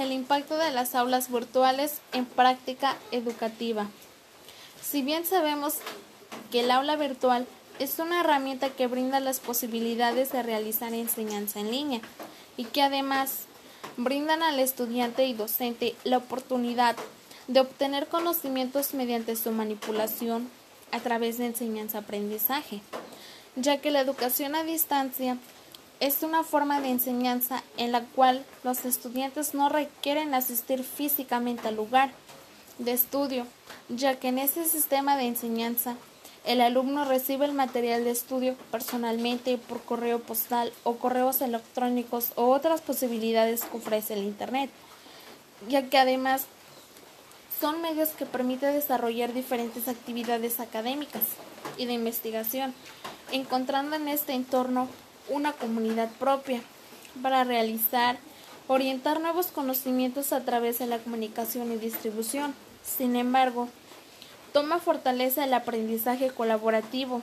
El impacto de las aulas virtuales en práctica educativa. Si bien sabemos que el aula virtual es una herramienta que brinda las posibilidades de realizar enseñanza en línea y que además brindan al estudiante y docente la oportunidad de obtener conocimientos mediante su manipulación a través de enseñanza-aprendizaje, ya que la educación a distancia es una forma de enseñanza en la cual los estudiantes no requieren asistir físicamente al lugar de estudio, ya que en este sistema de enseñanza el alumno recibe el material de estudio personalmente por correo postal o correos electrónicos o otras posibilidades que ofrece el Internet, ya que además son medios que permiten desarrollar diferentes actividades académicas y de investigación, encontrando en este entorno una comunidad propia para realizar, orientar nuevos conocimientos a través de la comunicación y distribución. Sin embargo, toma fortaleza el aprendizaje colaborativo,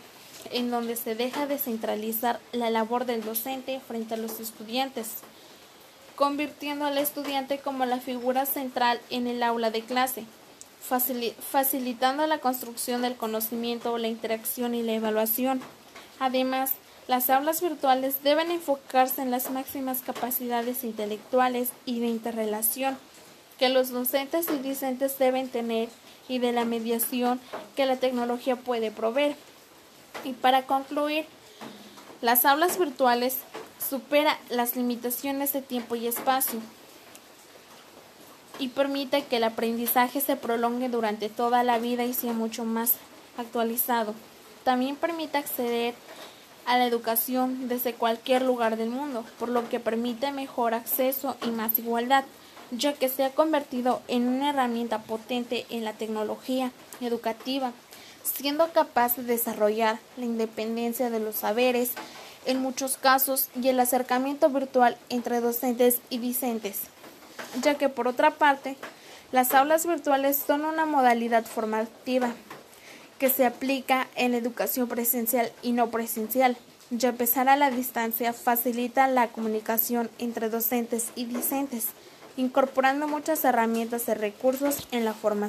en donde se deja de centralizar la labor del docente frente a los estudiantes, convirtiendo al estudiante como la figura central en el aula de clase, facilitando la construcción del conocimiento, la interacción y la evaluación. Además, las aulas virtuales deben enfocarse en las máximas capacidades intelectuales y de interrelación que los docentes y discentes deben tener y de la mediación que la tecnología puede proveer. Y para concluir, las aulas virtuales supera las limitaciones de tiempo y espacio y permite que el aprendizaje se prolongue durante toda la vida y sea mucho más actualizado. También permite acceder a la educación desde cualquier lugar del mundo, por lo que permite mejor acceso y más igualdad, ya que se ha convertido en una herramienta potente en la tecnología educativa, siendo capaz de desarrollar la independencia de los saberes en muchos casos y el acercamiento virtual entre docentes y discentes, ya que por otra parte, las aulas virtuales son una modalidad formativa que se aplica en la educación presencial y no presencial. Ya empezar a la distancia facilita la comunicación entre docentes y discentes, incorporando muchas herramientas y recursos en la formación.